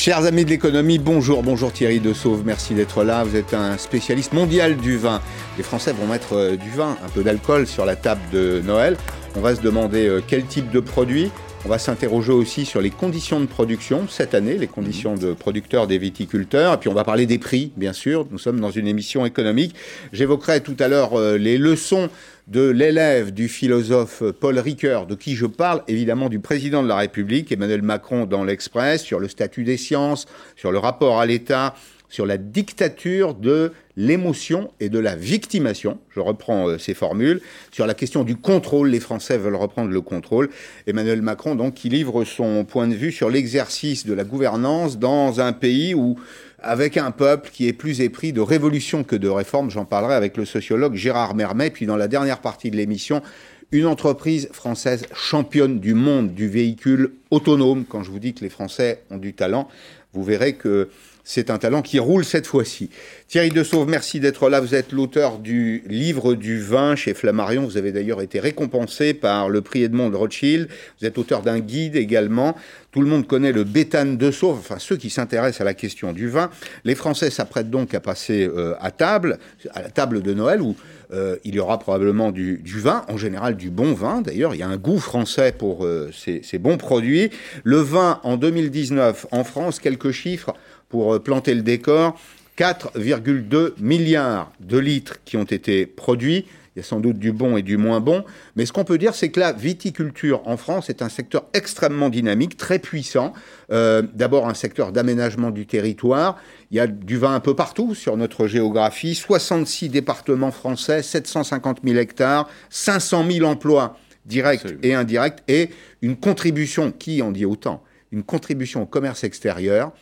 Chers amis de l'économie, bonjour, bonjour Thierry De Sauve, merci d'être là. Vous êtes un spécialiste mondial du vin. Les Français vont mettre euh, du vin, un peu d'alcool sur la table de Noël. On va se demander euh, quel type de produit. On va s'interroger aussi sur les conditions de production cette année, les conditions de producteurs des viticulteurs. Et puis on va parler des prix, bien sûr. Nous sommes dans une émission économique. J'évoquerai tout à l'heure euh, les leçons de l'élève du philosophe Paul Ricoeur, de qui je parle, évidemment du président de la République, Emmanuel Macron, dans l'Express, sur le statut des sciences, sur le rapport à l'État, sur la dictature de l'émotion et de la victimation. Je reprends euh, ces formules. Sur la question du contrôle, les Français veulent reprendre le contrôle. Emmanuel Macron, donc, qui livre son point de vue sur l'exercice de la gouvernance dans un pays où avec un peuple qui est plus épris de révolution que de réforme. J'en parlerai avec le sociologue Gérard Mermet. Puis dans la dernière partie de l'émission, une entreprise française championne du monde du véhicule autonome. Quand je vous dis que les Français ont du talent, vous verrez que c'est un talent qui roule cette fois-ci. Thierry De Sauve, merci d'être là. Vous êtes l'auteur du livre du vin chez Flammarion. Vous avez d'ailleurs été récompensé par le prix Edmond de Rothschild. Vous êtes auteur d'un guide également. Tout le monde connaît le béthane de Sauve, enfin ceux qui s'intéressent à la question du vin. Les Français s'apprêtent donc à passer euh, à table, à la table de Noël où euh, il y aura probablement du, vin, en général du bon vin. D'ailleurs, il y a un goût français pour euh, ces, ces bons produits. Le vin en 2019 en France, quelques chiffres pour euh, planter le décor, 4,2 milliards de litres qui ont été produits. Il y a sans doute du bon et du moins bon. Mais ce qu'on peut dire, c'est que la viticulture en France est un secteur extrêmement dynamique, très puissant. Euh, d'abord, un secteur d'aménagement du territoire. Il y a du vin un peu partout sur notre géographie. 66 départements français, 750 000 hectares, 500 000 emplois directs et indirects, et une contribution, qui en dit autant Une contribution au commerce extérieur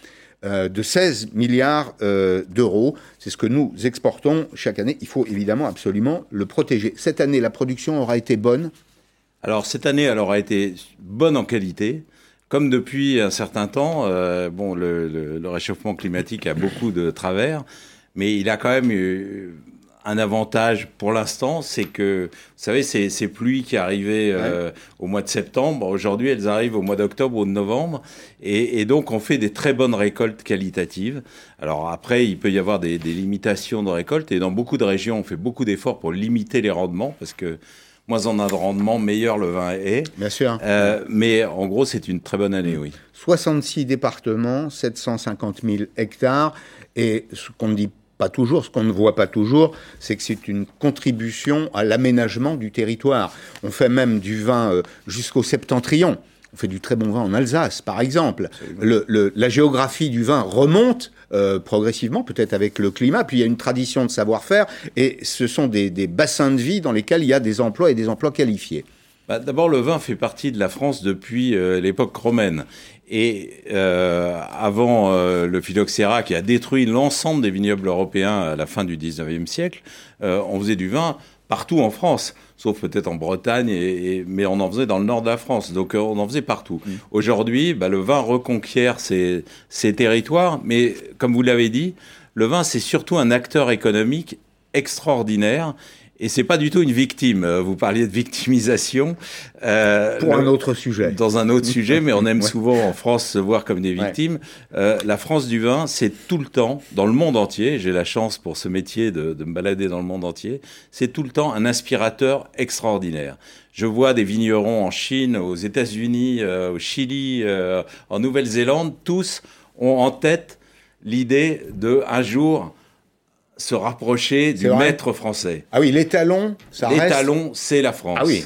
euh, de 16 milliards euh, d'euros. C'est ce que nous exportons chaque année. Il faut évidemment absolument le protéger. Cette année, la production aura été bonne Alors, cette année, elle aura été bonne en qualité. Comme depuis un certain temps, euh, bon, le, réchauffement climatique a beaucoup de travers, mais il a quand même eu un avantage pour l'instant, c'est que, vous savez, ces, ces pluies qui arrivaient euh, au mois de septembre, aujourd'hui, elles arrivent au mois d'octobre ou de novembre. Et, donc, on fait des très bonnes récoltes qualitatives. Alors après, il peut y avoir des, limitations de récolte. Et dans beaucoup de régions, on fait beaucoup d'efforts pour limiter les rendements parce que moins on a de rendement, meilleur le vin est. Bien sûr. Euh, mais en gros, c'est une très bonne année, oui. 66 départements, 750 000 hectares. Et ce qu'on ne dit pas toujours, ce qu'on ne voit pas toujours, c'est que c'est une contribution à l'aménagement du territoire. On fait même du vin euh, jusqu'au septentrion. On fait du très bon vin en Alsace, par exemple. la géographie du vin remonte euh, progressivement, peut-être avec le climat. Puis il y a une tradition de savoir-faire, et ce sont des, bassins de vie dans lesquels il y a des emplois et des emplois qualifiés. Bah, d'abord, le vin fait partie de la France depuis euh, l'époque romaine. Et euh, avant euh, le phylloxéra qui a détruit l'ensemble des vignobles européens à la fin du 19e siècle, euh, on faisait du vin partout en France, sauf peut-être en Bretagne, et, mais on en faisait dans le nord de la France, donc on en faisait partout. Mm. Aujourd'hui, bah, le vin reconquiert ces, ces territoires, mais comme vous l'avez dit, le vin, c'est surtout un acteur économique extraordinaire et c'est pas du tout une victime. Euh, vous parliez de victimisation. Euh, Pour un autre sujet. Dans un autre sujet, mais on aime souvent en France se voir comme des victimes. Euh, la France du vin, c'est tout le temps, dans le monde entier, j'ai la chance pour ce métier de, de, me balader dans le monde entier, c'est tout le temps un inspirateur extraordinaire. Je vois des vignerons en Chine, aux États-Unis, euh, au Chili, en Nouvelle-Zélande, tous ont en tête l'idée de un jour se rapprocher du maître français. Ah oui, l'étalon, ça reste... L'étalon, c'est la France. Ah oui.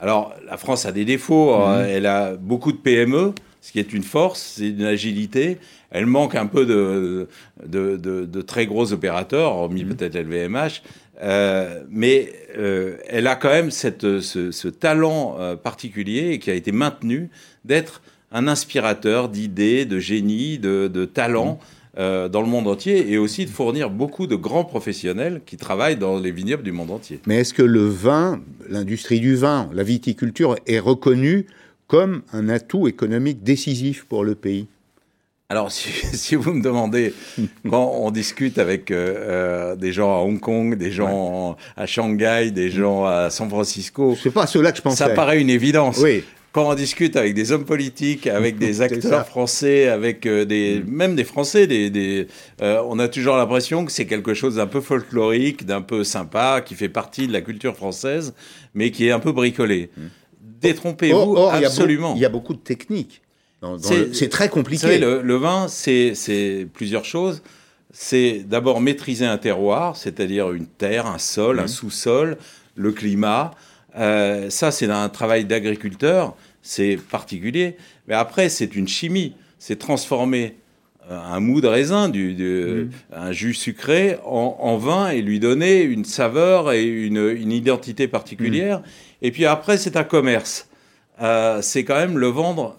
Alors, la France a des défauts. Hein. Mhm. Elle a beaucoup de PME, ce qui est une force, c'est une agilité. Elle manque un peu de, de, très gros opérateurs, hormis mhm. peut-être LVMH. Euh, mais euh, elle a quand même cette, ce, talent euh, particulier qui a été maintenu d'être un inspirateur d'idées, de génie, de, de talent. Mhm. Euh, dans le monde entier et aussi de fournir beaucoup de grands professionnels qui travaillent dans les vignobles du monde entier. Mais est-ce que le vin, l'industrie du vin, la viticulture est reconnue comme un atout économique décisif pour le pays? Alors, si, vous me demandez, quand on discute avec euh, euh, des gens à Hong Kong, des gens à Shanghai, des gens à San Francisco, c'est pas cela que je pensais. Ça paraît une évidence. Oui. Quand on discute avec des hommes politiques, avec des acteurs français, avec euh, des, mm. même des Français, des, des euh, on a toujours l'impression que c'est quelque chose d'un peu folklorique, d'un peu sympa, qui fait partie de la culture française, mais qui est un peu bricolé. Mm. Détrompez-vous absolument. Il y, a beaucoup de techniques. C'est très compliqué. Savez, le, le, vin, c'est plusieurs choses. C'est d'abord maîtriser un terroir, c'est-à-dire une terre, un sol, un mm. sous-sol, le climat. Euh, ça, c'est un travail d'agriculteur, c'est particulier. Mais après, c'est une chimie. C'est transformer euh, un mou de raisin, du, mm. un jus sucré, en, vin et lui donner une saveur et une, identité particulière. Mm. Et puis après, c'est un commerce. Euh, c'est quand même le vendre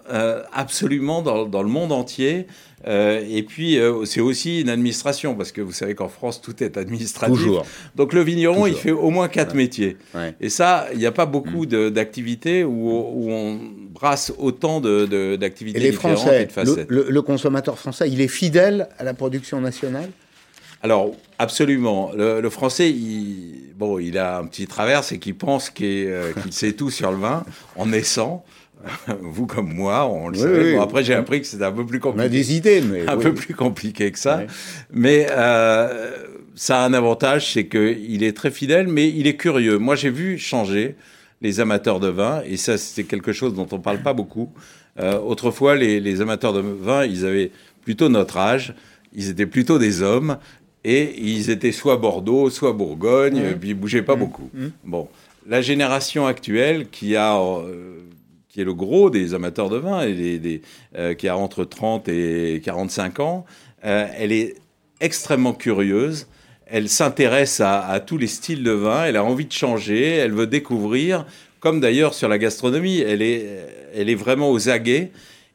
absolument dans, le monde entier. Euh, et puis, euh, c'est aussi une administration, parce que vous savez qu'en France, tout est administratif. Toujours. Donc, le vigneron, il fait au moins quatre métiers. Et ça, il n'y a pas beaucoup mm. d'activités où, on brasse autant d'activités de, différentes Français, et de facettes. Le, le, consommateur français, il est fidèle à la production nationale? Alors, absolument. Le, français, il, bon, il a un petit travers, c'est qu'il pense euh, qu'il sait tout sur le vin en naissant. vous comme moi, on le sait. après, j'ai appris que c'était un peu plus compliqué. On a des idées, mais un peu plus compliqué que ça. Mais euh, ça a un avantage, c'est qu'il est très fidèle, mais il est curieux. Moi, j'ai vu changer les amateurs de vin, et ça, c'est quelque chose dont on parle pas beaucoup. Euh, autrefois, les, amateurs de vin, ils avaient plutôt notre âge. Ils étaient plutôt des hommes et ils étaient soit Bordeaux, soit Bourgogne, et puis ils bougeaient pas mmh. beaucoup. Mmh. Bon, la génération actuelle qui a euh, qui est le gros des amateurs de vin, et euh, qui a entre 30 et 45 ans, euh, elle est extrêmement curieuse. Elle s'intéresse à, tous les styles de vin. Elle a envie de changer. Elle veut découvrir. Comme d'ailleurs sur la gastronomie, elle est, elle est vraiment aux aguets.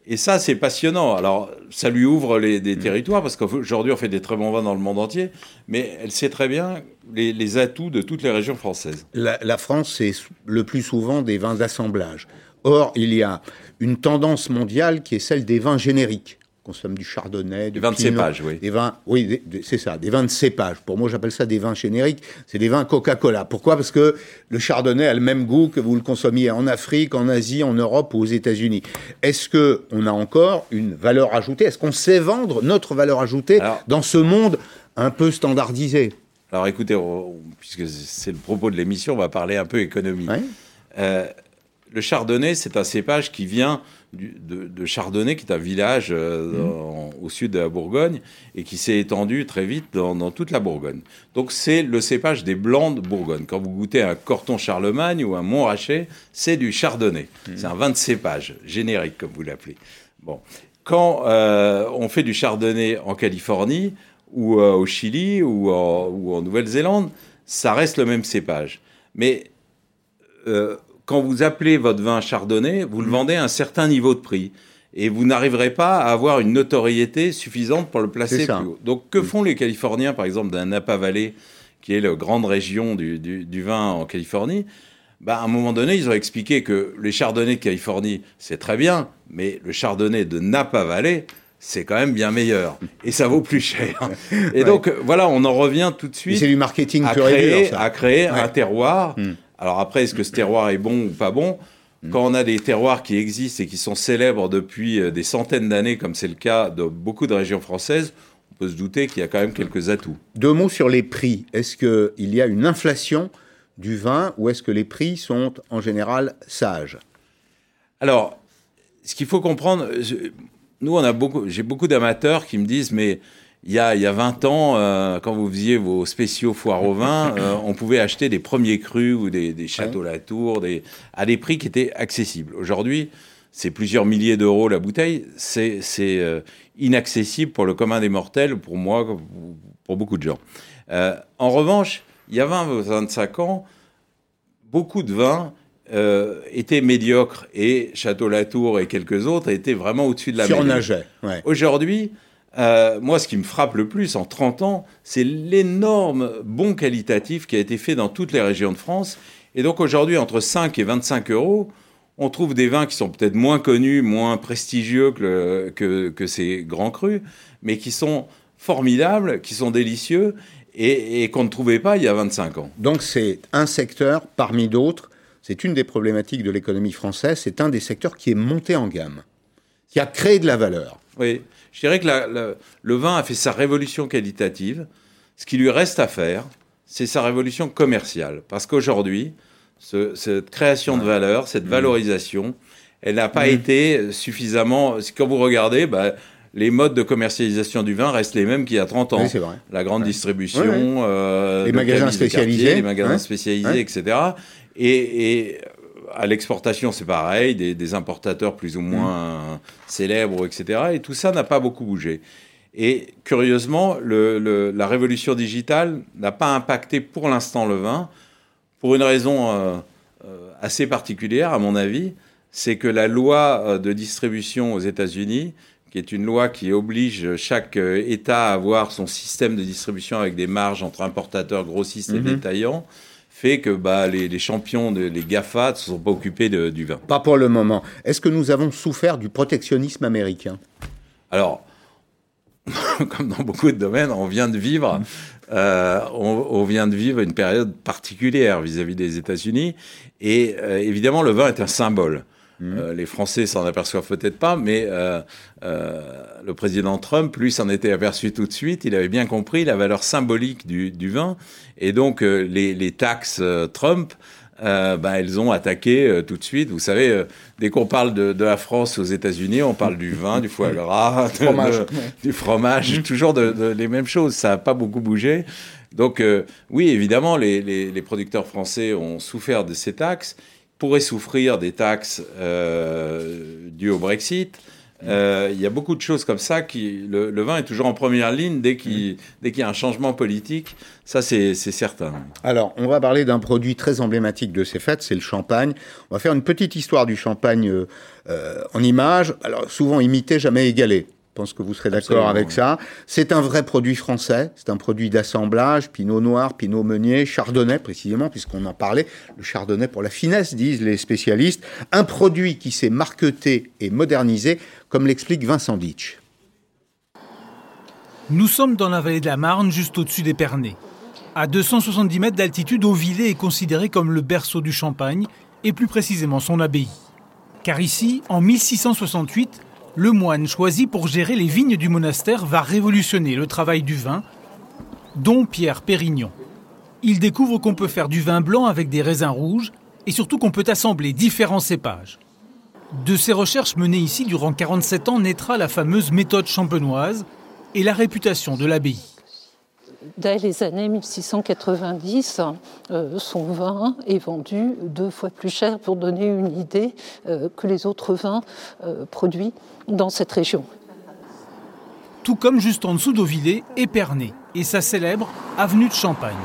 Et ça, c'est passionnant. Alors, ça lui ouvre les, des mm. territoires, parce qu'aujourd'hui, on fait des très bons vins dans le monde entier, mais elle sait très bien les, atouts de toutes les régions françaises. La, la France, c'est le plus souvent des vins d'assemblage. Or, il y a une tendance mondiale qui est celle des vins génériques. On consomme du chardonnay, du des vins de cépage, oui. Des vins, oui, c'est ça, des vins de cépage. Pour moi, j'appelle ça des vins génériques. C'est des vins Coca-Cola. Pourquoi? Parce que le chardonnay a le même goût que vous le consommiez en Afrique, en Asie, en Europe ou aux États-Unis. Est-ce que on a encore une valeur ajoutée? Est-ce qu'on sait vendre notre valeur ajoutée dans ce monde un peu standardisé? Alors, écoutez, puisque c'est le propos de l'émission, on va parler un peu économie. Euh, le chardonnay, c'est un cépage qui vient de, Chardonnay, qui est un village euh, mmh. au sud de la Bourgogne et qui s'est étendu très vite dans, toute la Bourgogne. Donc c'est le cépage des blancs de Bourgogne. Quand vous goûtez un Corton Charlemagne ou un Montrachet, c'est du Chardonnay. Mmh. C'est un vin de cépage générique, comme vous l'appelez. Bon, quand euh, on fait du Chardonnay en Californie ou euh, au Chili ou en, Nouvelle-Zélande, ça reste le même cépage. Mais quand vous appelez votre vin chardonnay, vous le mm. vendez à un certain niveau de prix. Et vous n'arriverez pas à avoir une notoriété suffisante pour le placer plus haut. Donc, que mm. font les Californiens, par exemple, d'un Napa Valley, qui est la grande région du, vin en Californie? Bah, à un moment donné, ils ont expliqué que les chardonnays de Californie, c'est très bien, mais le chardonnay de Napa Valley, c'est quand même bien meilleur. Et ça vaut plus cher. Et donc, voilà, on en revient tout de suite. C'est du marketing à créer, à créer un terroir. Mm. Alors après, est-ce que ce terroir est bon ou pas bon? Quand on a des terroirs qui existent et qui sont célèbres depuis euh, des centaines d'années, comme c'est le cas de beaucoup de régions françaises, on peut se douter qu'il y a quand même quelques atouts. Deux mots sur les prix. Est-ce qu'il y a une inflation du vin ou est-ce que les prix sont en général sages? Alors, ce qu'il faut comprendre, nous, on a beaucoup, j'ai beaucoup d'amateurs qui me disent, mais il y a, il y a 20 ans, euh, quand vous faisiez vos spéciaux foire au vin, euh, on pouvait acheter des premiers crus ou des, des châteaux Latour des, à des prix qui étaient accessibles. Aujourd'hui, c'est plusieurs milliers d'euros la bouteille. C'est euh, inaccessible pour le commun des mortels, pour moi, pour beaucoup de gens. en revanche, il y a 20, 25 ans, beaucoup de vins étaient médiocres et Château Latour et quelques autres étaient vraiment au-dessus de la Surnageait. Ouais. Aujourd'hui, euh, moi, ce qui me frappe le plus en 30 ans, c'est l'énorme bon qualitatif qui a été fait dans toutes les régions de France. Et donc aujourd'hui, entre 5 et 25 euros, on trouve des vins qui sont peut-être moins connus, moins prestigieux que, ces grands crus, mais qui sont formidables, qui sont délicieux et, et qu'on ne trouvait pas il y a 25 ans. Donc c'est un secteur parmi d'autres c'est une des problématiques de l'économie française, c'est un des secteurs qui est monté en gamme, qui a créé de la valeur. Oui, je dirais que le vin a fait sa révolution qualitative. Ce qui lui reste à faire, c'est sa révolution commerciale. Parce qu'aujourd'hui, cette création de valeur, cette mmh. valorisation, elle n'a pas mmh. été suffisamment. Quand vous regardez, bah, les modes de commercialisation du vin restent les mêmes qu'il y a 30 ans. vrai. La grande distribution, euh, les, magasins spécialisés, les magasins spécialisés, etc. Et, à l'exportation, c'est pareil, des, importateurs plus ou moins célèbres, etc. Et tout ça n'a pas beaucoup bougé. Et curieusement, la révolution digitale n'a pas impacté pour l'instant le vin, pour une raison euh, euh, assez particulière, à mon avis, c'est que la loi euh, de distribution aux États-Unis, qui est une loi qui oblige chaque État à avoir son système de distribution avec des marges entre importateurs, grossistes et mhm. détaillants, fait que bah, les, champions, les GAFA, ne se sont pas occupés du vin. Pas pour le moment. Est-ce que nous avons souffert du protectionnisme américain? Alors, comme dans beaucoup de domaines, on vient de vivre, euh, on, vient de vivre une période particulière vis-à-vis des États-Unis. Et euh, évidemment, le vin est un symbole. Mmh. Euh, les Français s'en aperçoivent peut-être pas, mais le président Trump, lui, s'en était aperçu tout de suite. Il avait bien compris la valeur symbolique du, vin. Et donc, les, les, taxes Trump euh, bah, elles ont attaqué euh, tout de suite. Vous savez, euh, dès qu'on parle de, la France aux États-Unis, on parle du vin, du foie gras, du fromage, mm-hmm. toujours de, les mêmes choses. Ça n'a pas beaucoup bougé. Donc oui, évidemment, les, les, producteurs français ont souffert de ces taxes, pourraient souffrir des taxes dues au Brexit. Euh, il y a beaucoup de choses comme ça. Qui, le, vin est toujours en première ligne dès qu'il y a un changement politique. Ça, c'est certain. Alors, on va parler d'un produit très emblématique de ces fêtes, c'est le champagne. On va faire une petite histoire du champagne euh, euh, en images. Alors, souvent imité, jamais égalé. Je pense que vous serez d'accord avec ça. C'est un vrai produit français, c'est un produit d'assemblage, pinot noir, pinot meunier, chardonnay précisément, puisqu'on en parlait. Le chardonnay pour la finesse, disent les spécialistes. Un produit qui s'est marqueté et modernisé, comme l'explique Vincent Ditch. Nous sommes dans la vallée de la Marne, juste au-dessus d'Épernay. À 270 mètres d'altitude, Auvillé est considéré comme le berceau du Champagne, et plus précisément son abbaye. Car ici, en 1668, le moine choisi pour gérer les vignes du monastère va révolutionner le travail du vin, dont Pierre Pérignon. Il découvre qu'on peut faire du vin blanc avec des raisins rouges et surtout qu'on peut assembler différents cépages. De ces recherches menées ici durant 47 ans naîtra la fameuse méthode champenoise et la réputation de l'abbaye dès les années 1690, euh, son vin est vendu deux fois plus cher pour donner une idée euh, que les autres vins euh, produits dans cette région. Tout comme juste en dessous d'Auvillé, Épernay et sa célèbre avenue de Champagne.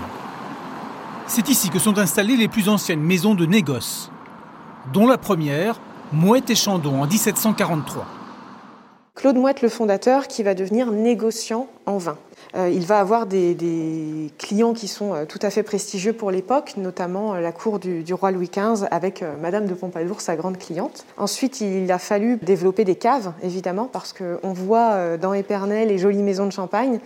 C'est ici que sont installées les plus anciennes maisons de négoce, dont la première, Mouette et Chandon, en 1743. Claude Mouette, le fondateur, qui va devenir négociant en vin. Euh, il va avoir des, clients qui sont euh, tout à fait prestigieux pour l'époque, notamment euh, la cour du, roi Louis XV avec Madame de Pompadour, sa grande cliente. Ensuite, il a fallu développer des caves, évidemment, parce qu'on voit dans Épernay les jolies maisons de champagne,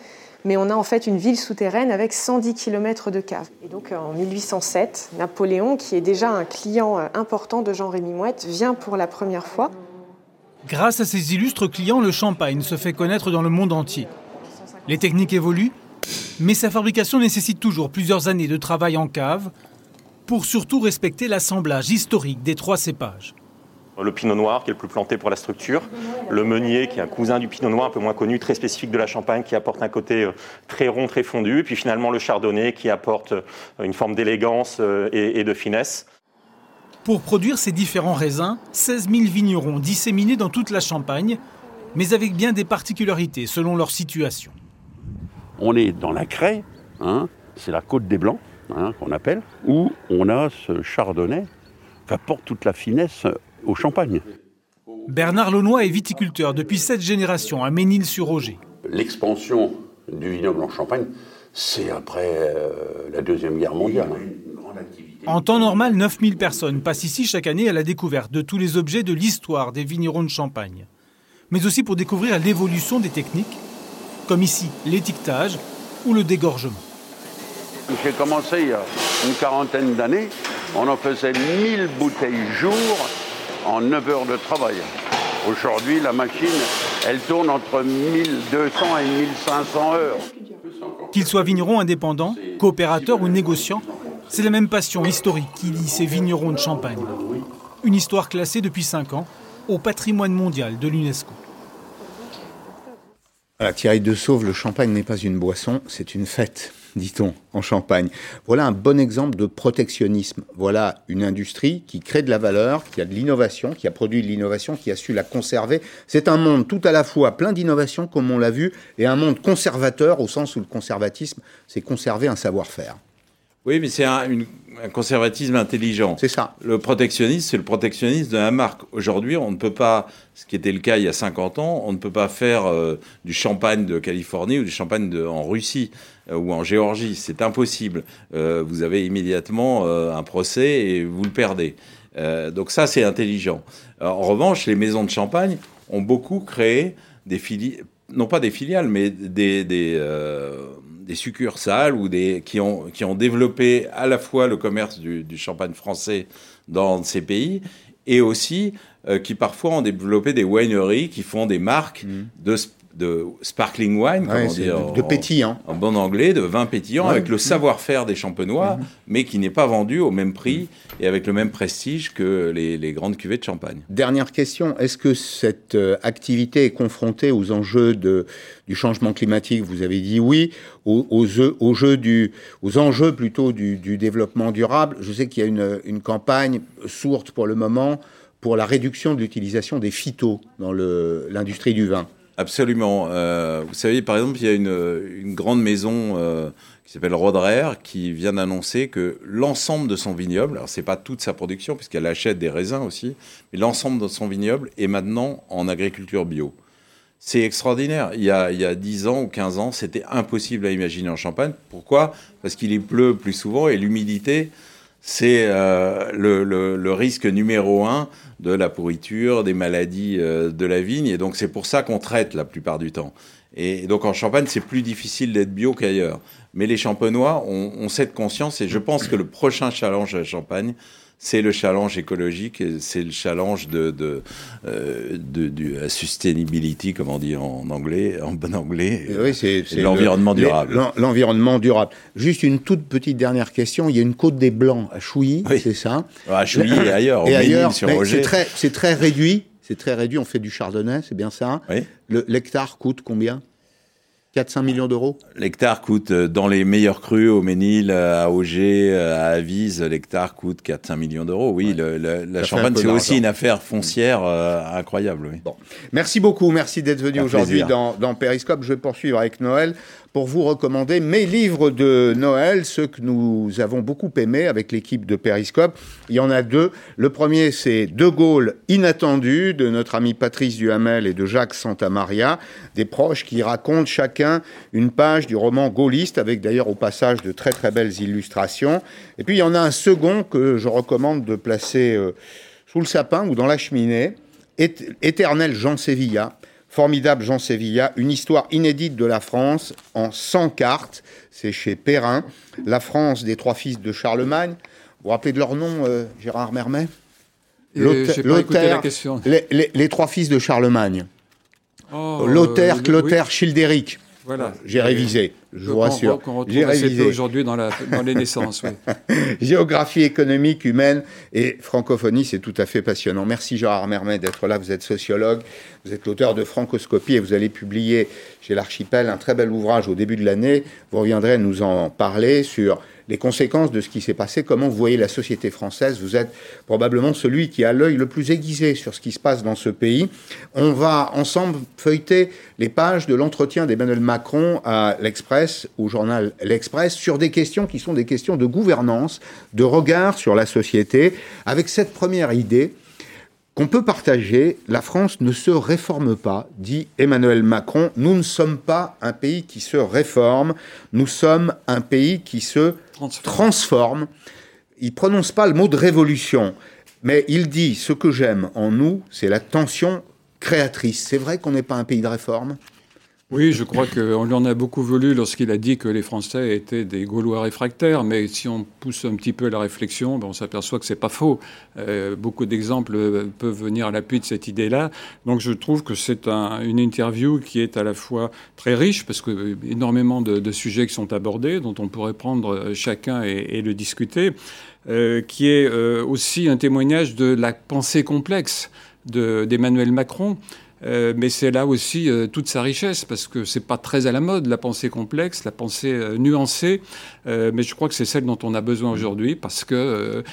mais on a en fait une ville souterraine avec 110 km de caves. Et donc en 1807, Napoléon, qui est déjà un client important de Jean-Rémy Mouette, vient pour la première fois. Grâce à ses illustres clients, le champagne se fait connaître dans le monde entier. Les techniques évoluent, mais sa fabrication nécessite toujours plusieurs années de travail en cave pour surtout respecter l'assemblage historique des trois cépages. Le pinot noir, qui est le plus planté pour la structure. Le meunier, qui est un cousin du pinot noir, un peu moins connu, très spécifique de la champagne, qui apporte un côté euh, très rond, très fondu. Et puis finalement, le chardonnay, qui apporte euh, une forme d'élégance euh, et de finesse. Pour produire ces différents raisins, 16 000 vignerons disséminés dans toute la Champagne, mais avec bien des particularités selon leur situation. On est dans la craie, hein, c'est la côte des Blancs hein, qu'on appelle, où on a ce chardonnay qui apporte toute la finesse au champagne. Bernard Launois est viticulteur depuis sept générations à Ménil-sur-Auger. L'expansion du vignoble en Champagne, c'est après euh, la Deuxième Guerre mondiale. Hein. En temps normal, 9000 personnes passent ici chaque année à la découverte de tous les objets de l'histoire des vignerons de Champagne, mais aussi pour découvrir l'évolution des techniques comme ici l'étiquetage ou le dégorgement. J'ai commencé il y a une quarantaine d'années, on en faisait 1000 bouteilles jour en 9 heures de travail. Aujourd'hui, la machine, elle tourne entre 1200 et 1500 heures. Qu'ils soient vignerons indépendants, coopérateurs ou négociants, c'est la même passion historique qui lie ces vignerons de Champagne. Une histoire classée depuis 5 ans au patrimoine mondial de l'UNESCO. Thierry de Sauve, le champagne n'est pas une boisson, c'est une fête dit-on, en Champagne. Voilà un bon exemple de protectionnisme. Voilà une industrie qui crée de la valeur, qui a de l'innovation, qui a produit de l'innovation, qui a su la conserver. C'est un monde tout à la fois plein d'innovation, comme on l'a vu, et un monde conservateur, au sens où le conservatisme, c'est conserver un savoir-faire. Oui, mais c'est un, conservatisme intelligent. C'est ça. Le protectionnisme, c'est le protectionnisme de la marque. Aujourd'hui, on ne peut pas, ce qui était le cas il y a 50 ans, on ne peut pas faire euh, du champagne de Californie ou du champagne de, en Russie euh, ou en Géorgie. C'est impossible. Euh, vous avez immédiatement un procès et vous le perdez. donc ça, c'est intelligent. en revanche, les maisons de champagne ont beaucoup créé des filiales, non pas des filiales, mais des, des des succursales ou des, qui, ont, qui ont développé à la fois le commerce du, champagne français dans ces pays et aussi euh, qui parfois ont développé des wineries qui font des marques mmh. de de sparkling wine, de, pétillant. En, bon anglais, de vin pétillant, avec le savoir-faire des champenois, mhm. mais qui n'est pas vendu au même prix et avec le même prestige que les, grandes cuvées de champagne. Dernière question, est-ce que cette euh, activité est confrontée aux enjeux de, du changement climatique? Vous avez dit oui, aux, aux, jeux du, aux enjeux plutôt du, développement durable. Je sais qu'il y a une, une campagne sourde pour le moment pour la réduction de l'utilisation des phytos dans l'industrie du vin. Absolument. Euh, vous savez, par exemple, il y a une, grande maison euh, qui s'appelle Roderer qui vient d'annoncer que l'ensemble de son vignoble, alors c'est pas toute sa production puisqu'elle achète des raisins aussi, mais l'ensemble de son vignoble est maintenant en agriculture bio. C'est extraordinaire. Il y, a, il y a 10 ans ou 15 ans, c'était impossible à imaginer en Champagne. Pourquoi? Parce qu'il pleut plus souvent et l'humidité, c'est euh, le, le, risque numéro un de la pourriture, des maladies euh, de la vigne. Et donc, c'est pour ça qu'on traite la plupart du temps. Et donc, en Champagne, c'est plus difficile d'être bio qu'ailleurs. Mais les champenois ont, ont, cette conscience et je pense que le prochain challenge à Champagne, c'est le challenge écologique, c'est le challenge de, de, euh, de, la sustainability, comme on dit en anglais, en bon anglais. Oui, c'est l'environnement durable. L'environnement durable. Juste une toute petite dernière question. Il y a une côte des Blancs à Chouilly, c'est ça À Chouilly et ailleurs. Et ailleurs, c'est très, très réduit. C'est très réduit. On fait du chardonnay, c'est bien ça. Oui. L'hectare coûte combien? 4-5 millions d'euros L'hectare coûte, euh, dans les meilleurs crus, au Ménil, euh, à Auger, euh, à Avise, l'hectare coûte 4-5 millions d'euros. Oui, la Champagne, c'est aussi une affaire foncière incroyable. Oui. Bon. Merci beaucoup, merci d'être venu aujourd'hui dans, dans Périscope. Je vais poursuivre avec Noël pour vous recommander mes livres de Noël, ceux que nous avons beaucoup aimés avec l'équipe de Périscope. Il y en a deux. Le premier, c'est De Gaulle inattendu de notre ami Patrice Duhamel et de Jacques Santamaria, des proches qui racontent chacun une page du roman gaulliste, avec d'ailleurs au passage de très très belles illustrations. Et puis il y en a un second que je recommande de placer euh, sous le sapin ou dans la cheminée, Éternel Jean Sévilla Formidable Jean Sévilla, une histoire inédite de la France en 100 cartes. C'est chez Perrin. La France des trois fils de Charlemagne. Vous vous rappelez de leur nom, euh, Gérard Mermet? Les, les, les, trois fils de Charlemagne. Oh, Lothaire, euh, Clotaire, Childéric. Voilà. J'ai révisé, je vous rassure. J'ai révisé. aujourd'hui dans, dans, les naissances. Géographie économique, humaine et francophonie, c'est tout à fait passionnant. Merci Gérard Mermet d'être là. Vous êtes sociologue, vous êtes l'auteur de Francoscopie et vous allez publier chez l'Archipel un très bel ouvrage au début de l'année. Vous reviendrez nous en parler sur les conséquences de ce qui s'est passé, comment vous voyez la société française. Vous êtes probablement celui qui a l'œil le plus aiguisé sur ce qui se passe dans ce pays. On va ensemble feuilleter les pages de l'entretien d'Emmanuel Macron à l'Express, au journal L'Express, sur des questions qui sont des questions de gouvernance, de regard sur la société, avec cette première idée qu'on peut partager, la France ne se réforme pas, dit Emmanuel Macron. Nous ne sommes pas un pays qui se réforme, nous sommes un pays qui se transforme. Il prononce pas le mot de révolution, mais il dit ce que j'aime en nous, c'est la tension créatrice. C'est vrai qu'on n'est pas un pays de réforme? Oui, je crois qu'on lui en a beaucoup voulu lorsqu'il a dit que les Français étaient des Gaulois réfractaires, mais si on pousse un petit peu la réflexion, ben, on s'aperçoit que c'est pas faux. Euh, beaucoup d'exemples euh, peuvent venir à l'appui de cette idée-là. Donc je trouve que c'est une interview qui est à la fois très riche, parce que euh, énormément de, sujets qui sont abordés, dont on pourrait prendre chacun et, le discuter, qui est aussi un témoignage de la pensée complexe d'Emmanuel Macron. Euh, mais c'est là aussi euh, toute sa richesse, parce que c'est pas très à la mode, la pensée complexe, la pensée euh, nuancée, mais je crois que c'est celle dont on a besoin aujourd'hui, parce que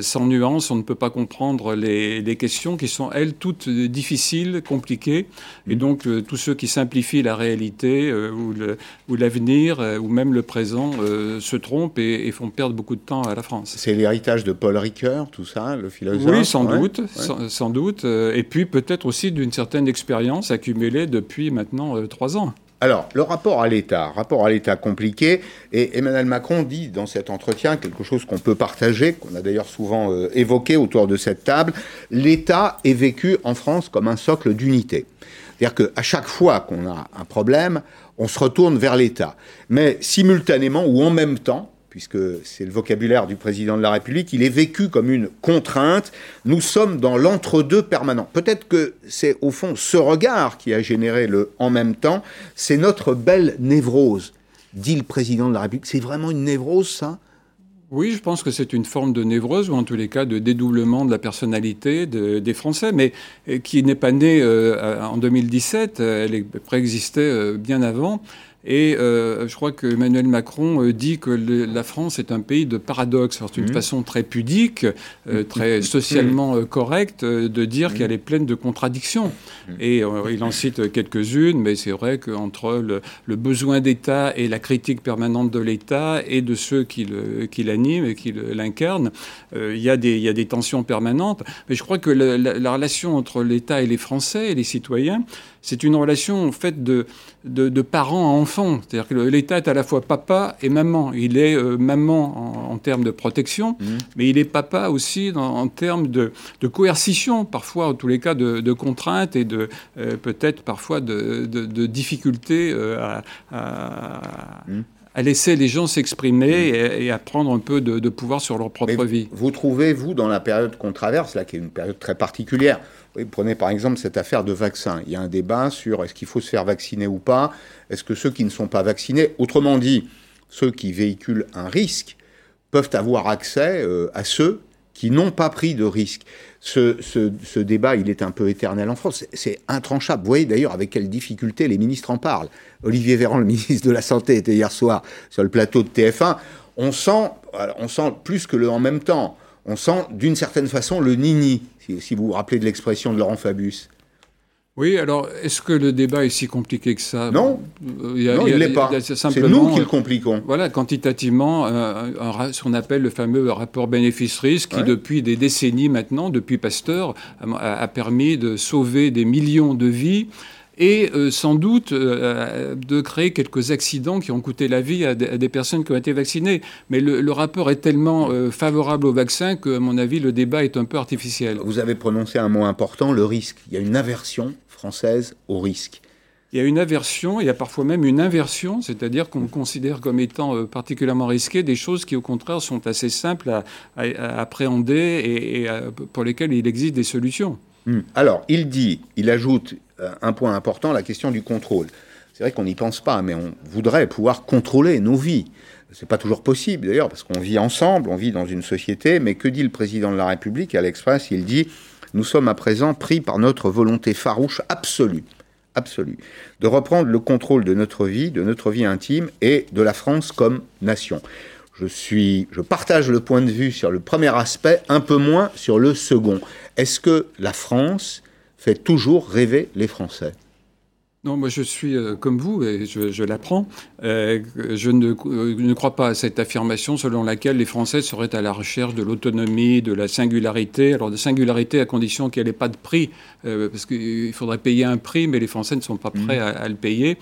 sans nuance, on ne peut pas comprendre les, les, questions qui sont, elles, toutes difficiles, compliquées, et donc tous ceux qui simplifient la réalité ou l'avenir, ou, ou, même le présent, se trompent et, font perdre beaucoup de temps à la France. C'est l'héritage de Paul Ricoeur, tout ça, le philosophe Oui, sans doute, Sans, sans, doute, et puis peut-être aussi d'une certaine expérience accumulée depuis maintenant euh, trois ans. Alors, le rapport à l'État, rapport à l'État compliqué, et Emmanuel Macron dit dans cet entretien quelque chose qu'on peut partager, qu'on a d'ailleurs souvent euh, évoqué autour de cette table, l'État est vécu en France comme un socle d'unité. C'est-à-dire qu'à chaque fois qu'on a un problème, on se retourne vers l'État. Mais simultanément ou en même temps, puisque c'est le vocabulaire du président de la République, il est vécu comme une contrainte. Nous sommes dans l'entre-deux permanent. Peut-être que c'est au fond ce regard qui a généré le en même temps. C'est notre belle névrose, dit le président de la République. C'est vraiment une névrose, ça? Oui, je pense que c'est une forme de névrose, ou en tous les cas de dédoublement de la personnalité des Français, mais euh, qui n'est pas née euh, en 2017, elle préexistait euh, bien avant. Et euh, je crois que Emmanuel Macron euh, dit que la France est un pays de paradoxes. C'est une mmh. façon très pudique, euh, mmh. très socialement mmh. correcte de dire qu'elle est pleine de contradictions. Et il en cite quelques-unes, mais c'est vrai qu'entre le, le, besoin d'État et la critique permanente de l'État et de ceux qui l'animent et qui l'incarnent, il, y a des, il y a des tensions permanentes. Mais je crois que la, la relation entre l'État et les Français et les citoyens, c'est une relation faite de, de, parents à enfants. C'est-à-dire que l'État est à la fois papa et maman. Il est euh, maman en, termes de protection, mmh. mais il est papa aussi en termes de, de, coercition, parfois, en tous les cas, de, contraintes et de euh, peut-être parfois de, difficultés euh, mmh. à, laisser les gens s'exprimer mmh. et, à prendre un peu de, pouvoir sur leur propre vie. Vous trouvez, vous, dans la période qu'on traverse, là, qui est une période très particulière, prenez par exemple cette affaire de vaccin. Il y a un débat sur est-ce qu'il faut se faire vacciner ou pas. Est-ce que ceux qui ne sont pas vaccinés, autrement dit, ceux qui véhiculent un risque, peuvent avoir accès euh, à ceux qui n'ont pas pris de risque? Ce, débat, il est un peu éternel en France. C'est intranchable. Vous voyez d'ailleurs avec quelle difficulté les ministres en parlent. Olivier Véran, le ministre de la Santé, était hier soir sur le plateau de TF1. On sent, on sent plus que le en même temps. On sent d'une certaine façon le nini si, vous vous rappelez de l'expression de Laurent Fabius. Oui, alors est-ce que le débat est si compliqué que ça? Non, euh, il, non, il ne l'est pas. C'est nous qui le compliquons. Voilà, quantitativement, ce qu'on appelle le fameux rapport bénéfice-risque, qui depuis des décennies maintenant, depuis Pasteur, a, permis de sauver des millions de vies et euh, sans doute euh, de créer quelques accidents qui ont coûté la vie à, des personnes qui ont été vaccinées. Mais le, rapport est tellement euh, favorable au vaccin que, à mon avis, le débat est un peu artificiel. Vous avez prononcé un mot important, le risque. Il y a une aversion française au risque. Il y a une aversion, il y a parfois même une inversion, c'est-à-dire qu'on considère comme étant particulièrement risquées des choses qui, au contraire, sont assez simples à, appréhender et, pour lesquelles il existe des solutions. Hmm. Alors, il dit, il ajoute euh, un point important, la question du contrôle. C'est vrai qu'on n'y pense pas, mais on voudrait pouvoir contrôler nos vies. C'est pas toujours possible d'ailleurs, parce qu'on vit ensemble, on vit dans une société, mais que dit le président de la République à l'Express? Il dit Nous sommes à présent pris par notre volonté farouche absolue, absolue, de reprendre le contrôle de notre vie, de notre vie intime et de la France comme nation. Je, suis, je partage le point de vue sur le premier aspect, un peu moins sur le second. Est-ce que la France fait toujours rêver les Français non, moi je suis euh, comme vous et je, l'apprends. Euh, je ne, ne, crois pas à cette affirmation selon laquelle les Français seraient à la recherche de l'autonomie, de la singularité. Alors de singularité à condition qu'il n'y ait pas de prix, euh, parce qu'il faudrait payer un prix, mais les Français ne sont pas prêts à, le payer.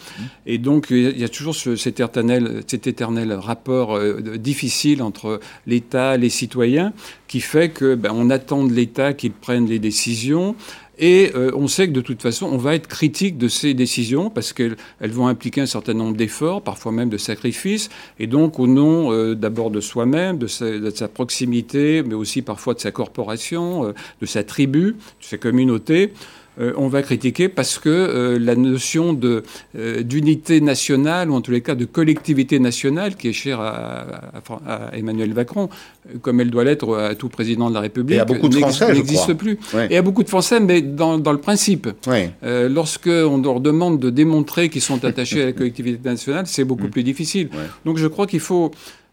Et donc il y a toujours cet, éternel, cet éternel rapport difficile entre l'État, les citoyens, qui fait que ben, on attend de l'État qu'il prenne les décisions Et euh, on sait que de toute façon, on va être critique de ces décisions parce qu'elles vont impliquer un certain nombre d'efforts, parfois même de sacrifices. Et donc, au nom euh, d'abord de soi-même, de, sa proximité, mais aussi parfois de sa corporation, euh, de sa tribu, de sa communauté, euh, on va critiquer parce que euh, la notion euh, d'unité nationale, ou en tous les cas de collectivité nationale, qui est chère à, Emmanuel Macron, comme elle doit l'être à tout président de la République, n'existe plus. Et à beaucoup de Français, mais dans, le principe. lorsque on leur demande de démontrer qu'ils sont attachés à la collectivité nationale, c'est beaucoup mm. plus difficile. Donc je crois qu'il faut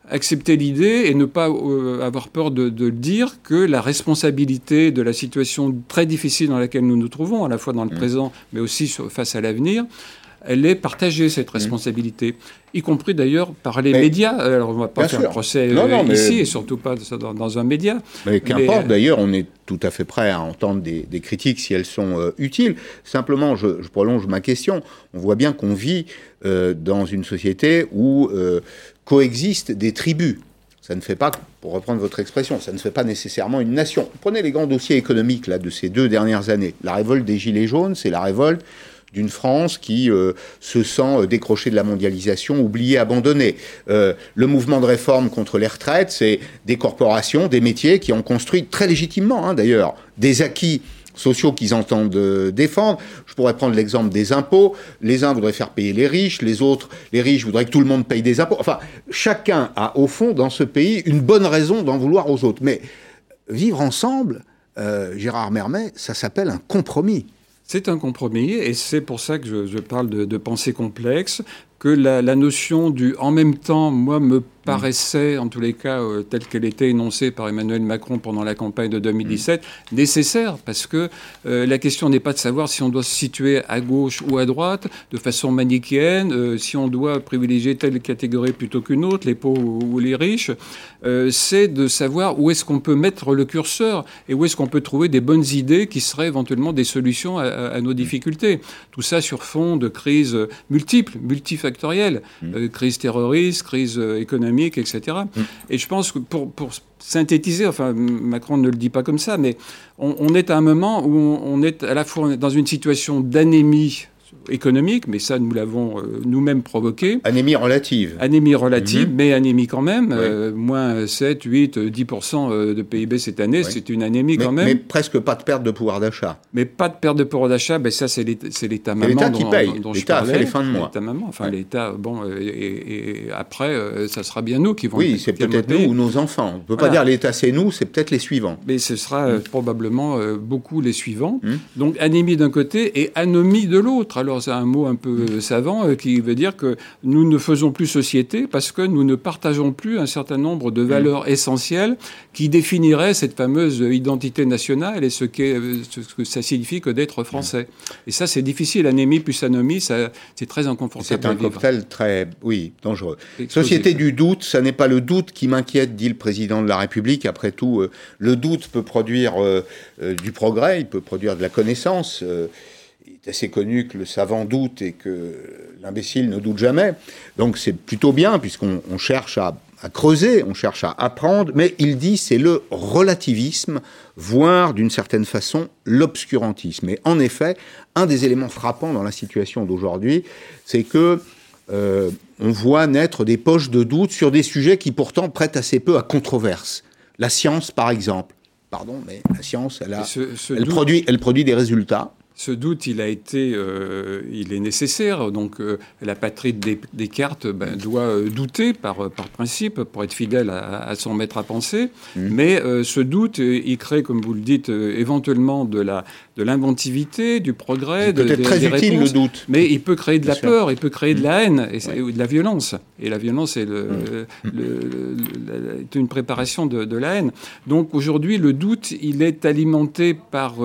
accepter l'idée et ne pas euh, avoir peur de, de, dire que la responsabilité de la situation très difficile dans laquelle nous nous trouvons, à la fois dans le mmh. présent, mais aussi face à l'avenir, elle est partagée, cette mmh. responsabilité, y compris d'ailleurs par les médias. Alors, on ne va pas faire un procès euh, ici, et surtout pas dans, un média. Mais qu'importe, d'ailleurs, on est tout à fait prêt à entendre des, critiques si elles sont euh, utiles. Simplement, je, je, prolonge ma question. On voit bien qu'on vit dans une société où coexistent des tribus. Ça ne fait pas, pour reprendre votre expression, ça ne fait pas nécessairement une nation. Prenez les grands dossiers économiques là, de ces deux dernières années. La révolte des Gilets jaunes, c'est la révolte d'une France qui euh, se sent euh, décrochée de la mondialisation, oubliée, abandonnée. Euh, le mouvement de réforme contre les retraites, c'est des corporations, des métiers qui ont construit très légitimement, hein, d'ailleurs, des acquis sociaux qu'ils entendent défendre. Je pourrais prendre l'exemple des impôts. Les uns voudraient faire payer les riches, les autres, les riches voudraient que tout le monde paye des impôts. Enfin, chacun a au fond dans ce pays une bonne raison d'en vouloir aux autres. Mais vivre ensemble, Gérard Mermet, ça s'appelle un compromis. C'est un compromis et c'est pour ça que je, parle de, pensée complexe, que la, la, notion du en même temps, moi, me paraissait, en tous les cas, euh, telle qu'elle était énoncée par Emmanuel Macron pendant la campagne de 2017, nécessaire, parce que euh, la question n'est pas de savoir si on doit se situer à gauche ou à droite, de façon manichéenne, euh, si on doit privilégier telle catégorie plutôt qu'une autre, les pauvres ou, les riches, c'est de savoir où est-ce qu'on peut mettre le curseur et où est-ce qu'on peut trouver des bonnes idées qui seraient éventuellement des solutions à, à nos difficultés. Tout ça sur fond de crises multiples, multifactorielles, mmh. crise terroriste, crise économique, etc. Mm. Et je pense que pour, pour, synthétiser, enfin Macron ne le dit pas comme ça, mais on, est à un moment où on est à la fois dans une situation d'anémie économique, mais ça, nous l'avons euh, nous-mêmes provoqué. Anémie relative. Anémie relative, mhm. mais anémie quand même. Euh, moins 7, 8, 10% de PIB cette année, c'est une anémie quand même. Mais presque pas de perte de pouvoir d'achat. Mais pas de perte de pouvoir d'achat, ben ça, c'est l'État maman. L'État qui paye. L'État a fait les fins de mois. L'État maman, enfin l'État, bon, euh, et, après, ça sera bien nous qui vont Oui, c'est peut-être nous ou nos enfants. On ne peut pas dire l'État c'est nous, c'est peut-être les suivants. Mais ce sera probablement beaucoup les suivants. Mm. Donc anémie d'un côté et anomie de l'autre. Alors c'est un mot un peu savant euh, qui veut dire que nous ne faisons plus société parce que nous ne partageons plus un certain nombre de valeurs mm. essentielles qui définiraient cette fameuse identité nationale et ce, ce que ça signifie que d'être français. Et ça, c'est difficile. Anémie plus anomie, c'est très inconfortable. C'est un cocktail très, oui, dangereux. Société du doute, ça n'est pas le doute qui m'inquiète, dit le président de la République. Après tout, euh, le doute peut produire euh, du progrès, il peut produire de la connaissance est assez connu que le savant doute et que l'imbécile ne doute jamais. Donc c'est plutôt bien puisqu'on cherche à, creuser, on cherche à apprendre, mais il dit c'est le relativisme, voire d'une certaine façon l'obscurantisme. Et en effet, un des éléments frappants dans la situation d'aujourd'hui, c'est que euh, on voit naître des poches de doute sur des sujets qui pourtant prêtent assez peu à controverse. La science, par exemple. Pardon, mais la science, elle, a, elle, produit, elle produit des résultats ce doute, il a été, euh, il est nécessaire. Donc, euh, la patrie des Descartes ben, doit euh, douter par, par principe pour être fidèle à, son maître à penser. Mmh. Mais ce doute, il crée, comme vous le dites, éventuellement de la, de l'inventivité, du progrès, de, peut-être très utile le doute. Mais il peut créer de la peur, il peut créer de la haine et, ou de la violence. Et la violence est, le, mmh. une préparation de, de, la haine. Donc aujourd'hui, le doute, il est alimenté par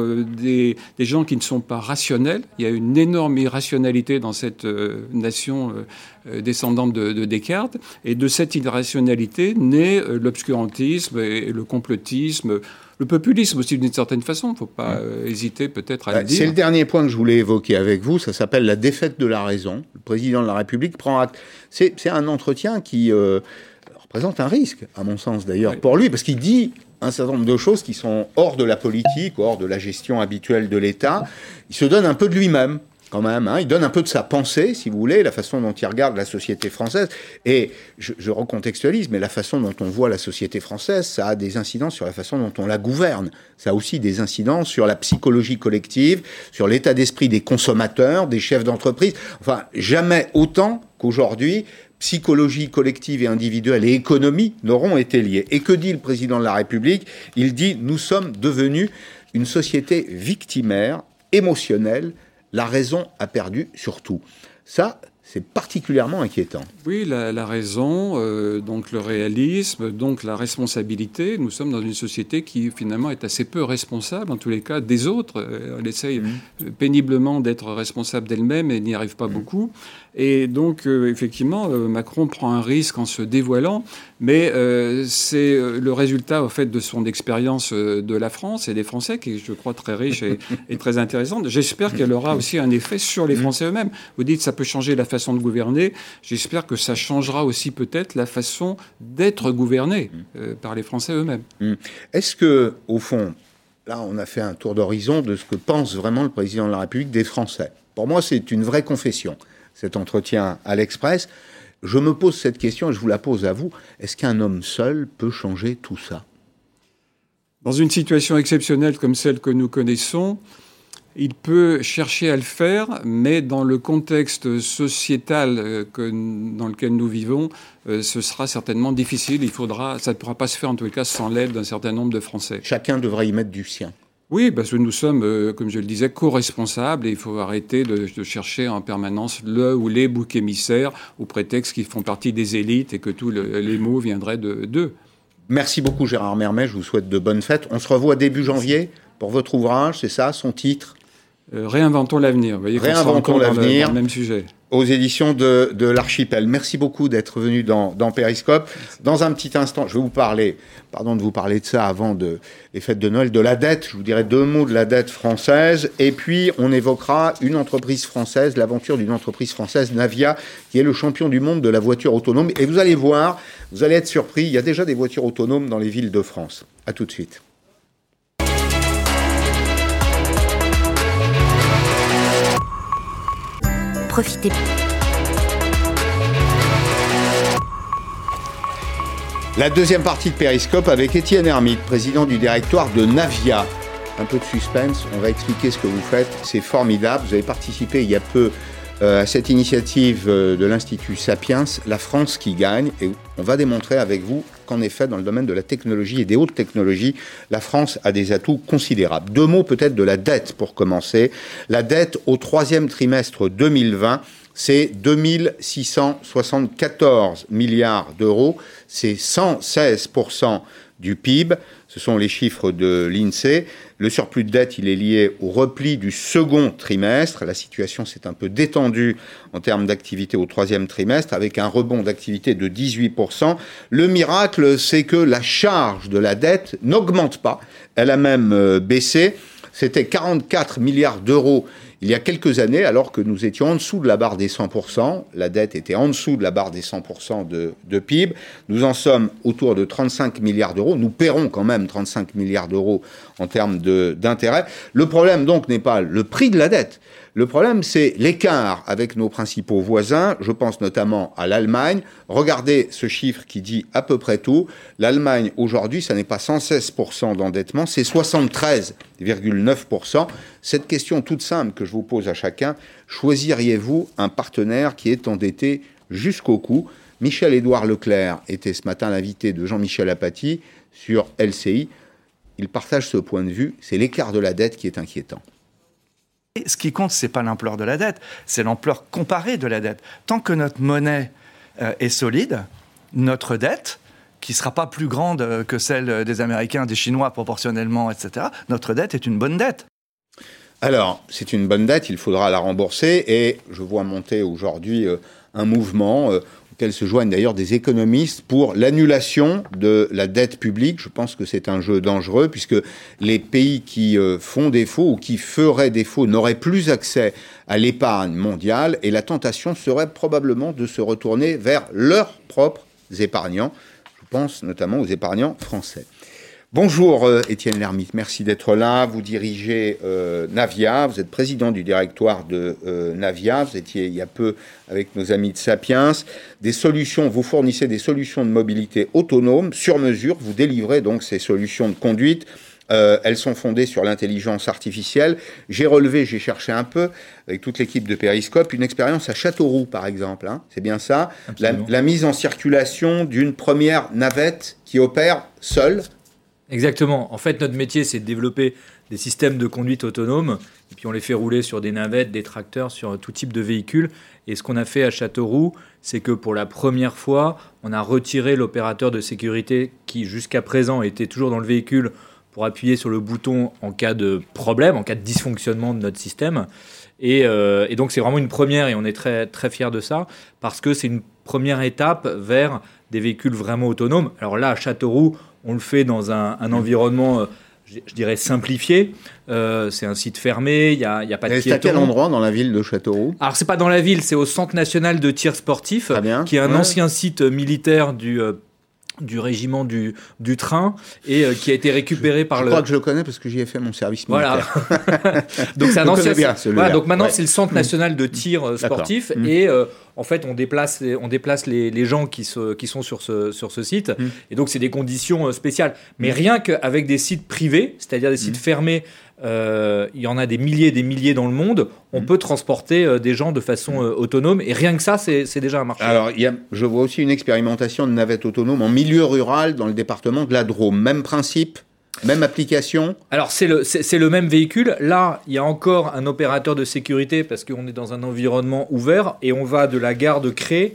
des, des gens qui ne sont pas rationnel. Il y a une énorme irrationalité dans cette euh, nation euh, euh, descendante de, Descartes. Et de cette irrationalité naît l'obscurantisme et le complotisme. Le populisme aussi d'une certaine façon, il ne faut pas hésiter peut-être à le bah, dire. C'est le dernier point que je voulais évoquer avec vous, ça s'appelle la défaite de la raison. Le président de la République prend acte. C'est un entretien qui représente un risque, à mon sens d'ailleurs, pour lui, parce qu'il dit un certain nombre de choses qui sont hors de la politique, hors de la gestion habituelle de l'État. Il se donne un peu de lui-même Hein. Il donne un peu de sa pensée, si vous voulez, la façon dont il regarde la société française. Et je, recontextualise, mais la façon dont on voit la société française, ça a des incidences sur la façon dont on la gouverne. Ça a aussi des incidences sur la psychologie collective, sur l'état d'esprit des consommateurs, des chefs d'entreprise. Enfin, jamais autant qu'aujourd'hui, psychologie collective et individuelle et économie n'auront été liées. Et que dit le président de la République? Il dit nous sommes devenus une société victimaire, émotionnelle, la raison a perdu surtout. Ça, c'est particulièrement inquiétant. Oui, la, raison, euh, donc le réalisme, donc la responsabilité. Nous sommes dans une société qui finalement est assez peu responsable, en tous les cas, des autres. Euh, elle essaye mmh. péniblement d'être responsable d'elle-même et n'y arrive pas mmh. beaucoup. Et donc, euh, effectivement, Macron prend un risque en se dévoilant, mais c'est le résultat, au fait, de son expérience de la France et des Français, qui est, je crois, très riche et, et très intéressante. J'espère qu'elle aura aussi un effet sur les. Français eux-mêmes. Vous dites, ça peut changer la façon de gouverner. J'espère que ça changera aussi peut-être la façon d'être gouverné mm. euh, par les Français eux-mêmes. Mm. Est-ce que, au fond, là, on a fait un tour d'horizon de ce que pense vraiment le président de la République des Français? Pour moi, c'est une vraie confession, cet entretien à l'Express. Je me pose cette question et je vous la pose à vous. Est-ce qu'un homme seul peut changer tout ça? Dans une situation exceptionnelle comme celle que nous connaissons, il peut chercher à le faire, mais dans le contexte sociétal euh, que, dans lequel nous vivons, euh, ce sera certainement difficile. Il faudra, ça ne pourra pas se faire en tous les cas sans l'aide d'un certain nombre de Français. Chacun devrait y mettre du sien. Oui, parce que nous sommes, euh, comme je le disais, co-responsables et il faut arrêter de, chercher en permanence le ou les boucs émissaires au prétexte qu'ils font partie des élites et que tous les mots viendraient d'eux. Merci beaucoup Gérard Mermet, je vous souhaite de bonnes fêtes. On se revoit début janvier pour votre ouvrage, c'est ça, son titre? Euh, réinventons l'avenir. Réinventons l'avenir. Même sujet. Aux éditions de, de l'Archipel. Merci beaucoup d'être venu dans, dans Périscope. Dans un petit instant, je vais vous parler, pardon de vous parler de ça avant de, les fêtes de Noël, de la dette. Je vous dirai deux mots de la dette française. Et puis, on évoquera une entreprise française, l'aventure d'une entreprise française, Navia, qui est le champion du monde de la voiture autonome. Et vous allez voir, vous allez être surpris, il y a déjà des voitures autonomes dans les villes de France. À tout de suite. Profitez. La deuxième partie de Périscope avec Étienne Hermite, président du directoire de Navia. Un peu de suspense, on va expliquer ce que vous faites, c'est formidable. Vous avez participé il y a peu euh, à cette initiative euh, de l'Institut Sapiens, La France qui gagne, et on va démontrer avec vous qu'en effet, dans le domaine de la technologie et des hautes technologies, la France a des atouts considérables. Deux mots peut-être de la dette pour commencer. La dette au troisième trimestre 2020, c'est 2674 milliards d'euros, c'est 116% du PIB. Ce sont les chiffres de l'INSEE. Le surplus de dette, il est lié au repli du second trimestre. La situation s'est un peu détendue en termes d'activité au troisième trimestre, avec un rebond d'activité de 18%. Le miracle, c'est que la charge de la dette n'augmente pas. Elle a même euh, baissé. C'était 44 milliards d'euros il y a quelques années, alors que nous étions en dessous de la barre des 100%, la dette était en dessous de la barre des 100% de, PIB, nous en sommes autour de 35 milliards d'euros. Nous paierons quand même 35 milliards d'euros en termes d'intérêt. Le problème donc n'est pas le prix de la dette, le problème, c'est l'écart avec nos principaux voisins. Je pense notamment à l'Allemagne. Regardez ce chiffre qui dit à peu près tout. L'Allemagne, aujourd'hui, ça n'est pas 116% d'endettement, c'est 73,9%. Cette question toute simple que je vous pose à chacun, choisiriez-vous un partenaire qui est endetté jusqu'au cou? Michel-Édouard Leclerc était ce matin l'invité de Jean-Michel Apathy sur LCI. Il partage ce point de vue. C'est l'écart de la dette qui est inquiétant. Ce qui compte, c'est pas l'ampleur de la dette, c'est l'ampleur comparée de la dette. Tant que notre monnaie euh, est solide, notre dette, qui ne sera pas plus grande euh, que celle des Américains, des Chinois proportionnellement, etc., notre dette est une bonne dette. Alors, c'est une bonne dette, il faudra la rembourser, et je vois monter aujourd'hui euh, un mouvement auquel se joignent d'ailleurs des économistes pour l'annulation de la dette publique. Je pense que c'est un jeu dangereux puisque les pays qui euh, font défaut ou qui feraient défaut n'auraient plus accès à l'épargne mondiale et la tentation serait probablement de se retourner vers leurs propres épargnants. Je pense notamment aux épargnants français. Bonjour euh, Étienne Lermite, merci d'être là. Vous dirigez euh, Navia, vous êtes président du directoire de euh, Navia, vous étiez il y a peu avec nos amis de Sapiens. Des solutions, vous fournissez des solutions de mobilité autonome sur mesure, vous délivrez donc ces solutions de conduite. elles sont fondées sur l'intelligence artificielle. J'ai relevé, j'ai cherché un peu, avec toute l'équipe de Périscope, une expérience à Châteauroux, par exemple. Hein. C'est bien ça la, la mise en circulation d'une première navette qui opère seule Exactement. En fait, notre métier, c'est de développer des systèmes de conduite autonome, et puis on les fait rouler sur des navettes, des tracteurs, sur tout type de véhicules. Et ce qu'on a fait à Châteauroux, c'est que pour la première fois, on a retiré l'opérateur de sécurité qui, jusqu'à présent, était toujours dans le véhicule pour appuyer sur le bouton en cas de problème, en cas de dysfonctionnement de notre système. Et, euh, et donc c'est vraiment une première et on est très, très fiers de ça parce que c'est une première étape vers des véhicules vraiment autonomes. Alors là, à Châteauroux, on le fait dans un, environnement, euh, je, dirais, simplifié. Euh, c'est un site fermé, il n'y a, y a pas de C'est à quel endroit dans la ville de Châteauroux Alors, c'est pas dans la ville, c'est au Centre national de tir sportif, qui est un ancien site militaire du euh, du régiment du, du train et qui a été récupéré par je le. Je crois que je le connais parce que j'y ai fait mon service militaire. Voilà. donc c'est un ancien. Voilà, donc maintenant c'est le Centre national de tir sportif mmh. et en fait, on déplace, on déplace les, gens qui, qui, sont sur ce, sur ce site. Mmh. Et donc, c'est des conditions euh, spéciales. Mais mmh. rien qu'avec des sites privés, c'est-à-dire des sites mmh. fermés, euh, il y en a des milliers et des milliers dans le monde, on peut transporter euh, des gens de façon autonome. Et rien que ça, c'est déjà un marché. Alors, y a, je vois aussi une expérimentation de navettes autonomes en milieu rural dans le département de la Drôme. Même principe même application? Alors, c'est le, c'est, le même véhicule. Là, il y a encore un opérateur de sécurité parce qu'on est dans un environnement ouvert et on va de la gare de Cré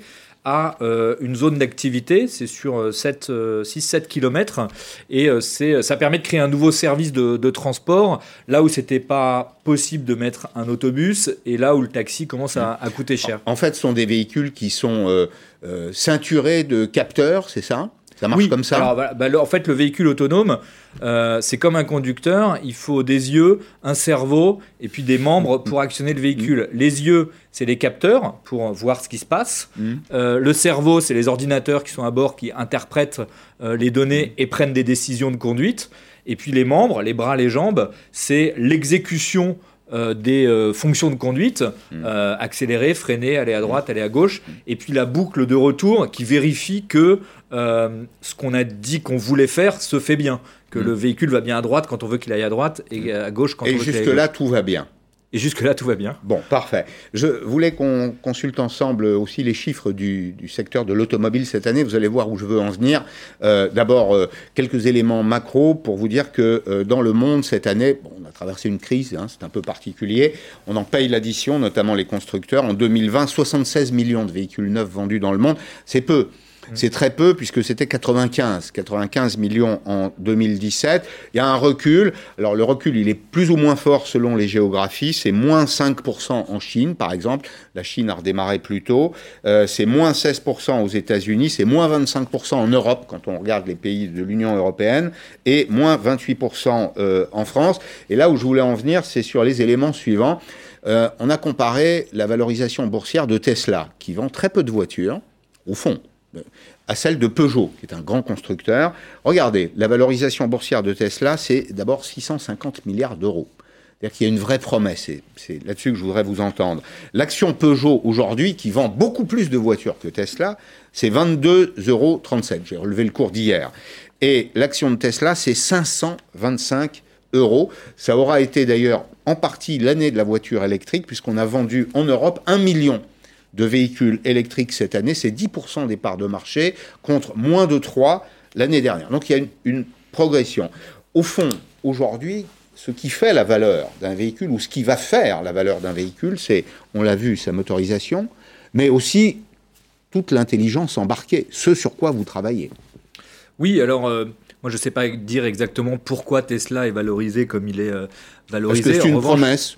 à euh, une zone d'activité. C'est sur 6-7 km. Et euh, c'est, ça permet de créer un nouveau service de, transport là où c'était pas possible de mettre un autobus et là où le taxi commence à, coûter cher. En fait, ce sont des véhicules qui sont euh, ceinturés de capteurs, c'est ça? Ça marche comme ça alors, bah, En fait, le véhicule autonome, euh, c'est comme un conducteur. Il faut des yeux, un cerveau et puis des membres pour actionner le véhicule. Mm. Les yeux, c'est les capteurs pour voir ce qui se passe. Mm. Euh, le cerveau, c'est les ordinateurs qui sont à bord qui interprètent euh, les données et prennent des décisions de conduite. Et puis les membres, les bras, les jambes, c'est l'exécution euh, des euh, fonctions de conduite, mm. euh, accélérer, freiner, aller à droite, aller à gauche, et puis la boucle de retour qui vérifie que ce qu'on a dit qu'on voulait faire se fait bien, que mm. le véhicule va bien à droite quand on veut qu'il aille à droite et à gauche quand on veut qu'il aille à gauche. Et jusque là, tout va bien. Et jusque-là, tout va bien. Bon, parfait. Je voulais qu'on consulte ensemble aussi les chiffres du, secteur de l'automobile cette année. Vous allez voir où je veux en venir. Euh, d'abord, euh, quelques éléments macro pour vous dire que euh, dans le monde, cette année, on a traversé une crise, hein, c'est un peu particulier. On en paye l'addition, notamment les constructeurs. En 2020, 76 millions de véhicules neufs vendus dans le monde. C'est peu. C'est très peu puisque c'était 95, 95 millions en 2017. Il y a un recul. Alors le recul, il est plus ou moins fort selon les géographies. C'est moins 5% en Chine, par exemple. La Chine a redémarré plus tôt. Euh, c'est moins 16% aux États-Unis. C'est moins 25% en Europe quand on regarde les pays de l'Union européenne et moins 28% euh, en France. Et là où je voulais en venir, c'est sur les éléments suivants. Euh, on a comparé la valorisation boursière de Tesla, qui vend très peu de voitures, au fond, à celle de Peugeot, qui est un grand constructeur. Regardez, la valorisation boursière de Tesla, c'est d'abord 650 milliards d'euros. C'est-à-dire qu'il y a une vraie promesse, c'est là-dessus que je voudrais vous entendre. L'action Peugeot aujourd'hui, qui vend beaucoup plus de voitures que Tesla, c'est 22,37 euros. J'ai relevé le cours d'hier. Et l'action de Tesla, c'est 525 euros. Ça aura été d'ailleurs en partie l'année de la voiture électrique, puisqu'on a vendu en Europe un million de véhicules électriques cette année, c'est 10% des parts de marché contre moins de 3 l'année dernière. Donc il y a une, progression. Au fond, aujourd'hui, ce qui fait la valeur d'un véhicule ou ce qui va faire la valeur d'un véhicule, c'est, on l'a vu, sa motorisation, mais aussi toute l'intelligence embarquée, ce sur quoi vous travaillez. Oui, alors euh, moi je ne sais pas dire exactement pourquoi Tesla est valorisé comme il est valorisé. Parce que c'est une promesse.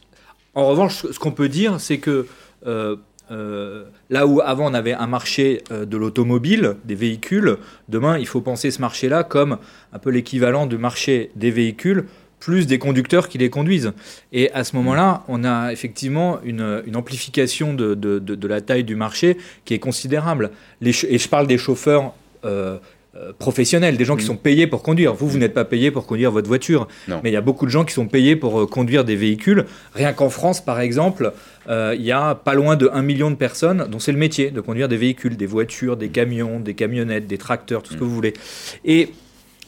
En revanche, ce qu'on peut dire, c'est que euh, euh, là où avant on avait un marché euh, de l'automobile, des véhicules, demain il faut penser ce marché-là comme un peu l'équivalent du marché des véhicules plus des conducteurs qui les conduisent. Et à ce moment-là, on a effectivement une, amplification de, la taille du marché qui est considérable. et je parle des chauffeurs euh, euh, professionnels, des gens qui mm. sont payés pour conduire. Vous, vous n'êtes pas payé pour conduire votre voiture, mais il y a beaucoup de gens qui sont payés pour conduire des véhicules. Rien qu'en France, par exemple, il y a pas loin de 1 million de personnes dont c'est le métier de conduire des véhicules, des voitures, des camions, des camionnettes, des tracteurs, tout ce que mm. vous voulez. Et